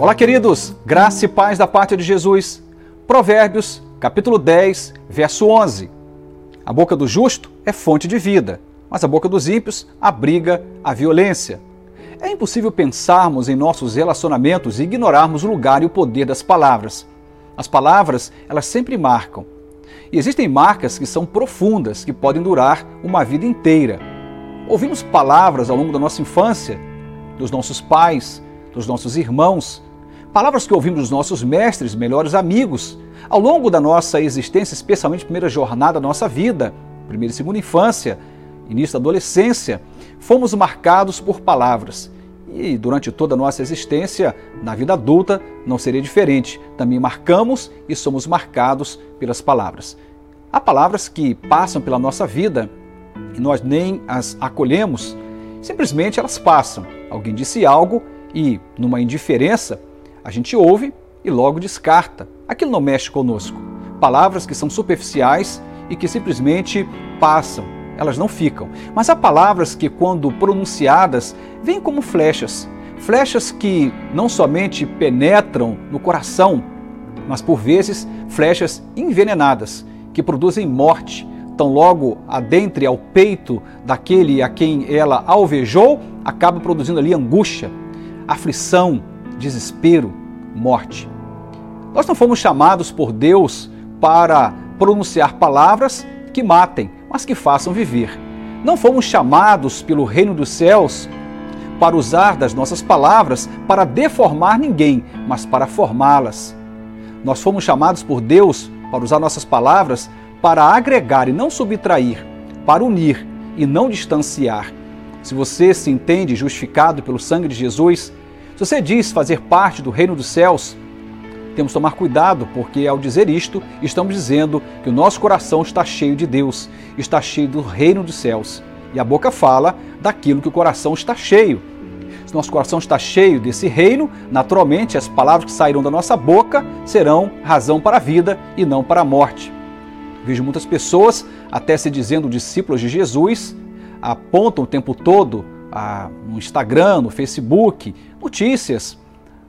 Olá, queridos, graça e paz da parte de Jesus. Provérbios, capítulo 10, verso 11. A boca do justo é fonte de vida, mas a boca dos ímpios abriga a violência. É impossível pensarmos em nossos relacionamentos e ignorarmos o lugar e o poder das palavras. As palavras, elas sempre marcam. E existem marcas que são profundas, que podem durar uma vida inteira. Ouvimos palavras ao longo da nossa infância, dos nossos pais, dos nossos irmãos, Palavras que ouvimos dos nossos mestres, melhores amigos, ao longo da nossa existência, especialmente primeira jornada da nossa vida, primeira e segunda infância, início da adolescência, fomos marcados por palavras. E durante toda a nossa existência, na vida adulta, não seria diferente. Também marcamos e somos marcados pelas palavras. Há palavras que passam pela nossa vida e nós nem as acolhemos, simplesmente elas passam. Alguém disse algo e, numa indiferença, a gente ouve e logo descarta. Aquilo não mexe conosco. Palavras que são superficiais e que simplesmente passam, elas não ficam. Mas há palavras que, quando pronunciadas, vêm como flechas. Flechas que não somente penetram no coração, mas por vezes flechas envenenadas, que produzem morte, tão logo adentre ao peito daquele a quem ela alvejou, acaba produzindo ali angústia, aflição, desespero, morte. Nós não fomos chamados por Deus para pronunciar palavras que matem, mas que façam viver. Não fomos chamados pelo reino dos céus para usar das nossas palavras para deformar ninguém, mas para formá-las. Nós fomos chamados por Deus para usar nossas palavras para agregar e não subtrair, para unir e não distanciar. Se você se entende justificado pelo sangue de Jesus, se você diz fazer parte do reino dos céus, temos que tomar cuidado, porque ao dizer isto, estamos dizendo que o nosso coração está cheio de Deus, está cheio do reino dos céus. E a boca fala daquilo que o coração está cheio. Se nosso coração está cheio desse reino, naturalmente as palavras que sairão da nossa boca serão razão para a vida e não para a morte. Vejo muitas pessoas, até se dizendo discípulos de Jesus, apontam o tempo todo ah, no Instagram, no Facebook, notícias.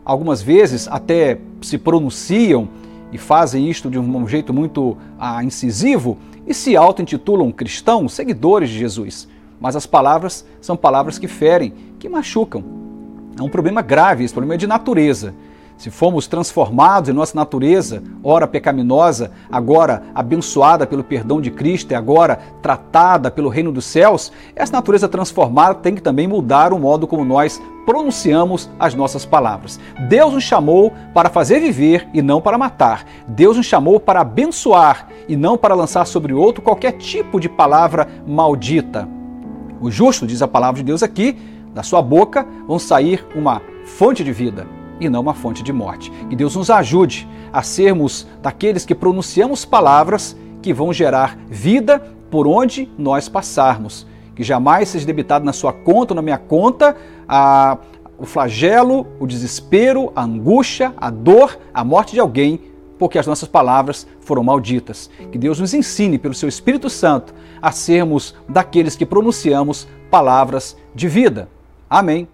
Algumas vezes até se pronunciam e fazem isto de um jeito muito ah, incisivo e se auto-intitulam cristãos, seguidores de Jesus. Mas as palavras são palavras que ferem, que machucam. É um problema grave, esse problema é de natureza. Se fomos transformados em nossa natureza, ora pecaminosa, agora abençoada pelo perdão de Cristo e agora tratada pelo reino dos céus, essa natureza transformada tem que também mudar o modo como nós pronunciamos as nossas palavras. Deus nos chamou para fazer viver e não para matar. Deus nos chamou para abençoar e não para lançar sobre outro qualquer tipo de palavra maldita. O justo, diz a palavra de Deus aqui, da sua boca vão sair uma fonte de vida e não uma fonte de morte. Que Deus nos ajude a sermos daqueles que pronunciamos palavras que vão gerar vida por onde nós passarmos. Que jamais seja debitado na sua conta ou na minha conta a, o flagelo, o desespero, a angústia, a dor, a morte de alguém, porque as nossas palavras foram malditas. Que Deus nos ensine, pelo seu Espírito Santo, a sermos daqueles que pronunciamos palavras de vida. Amém.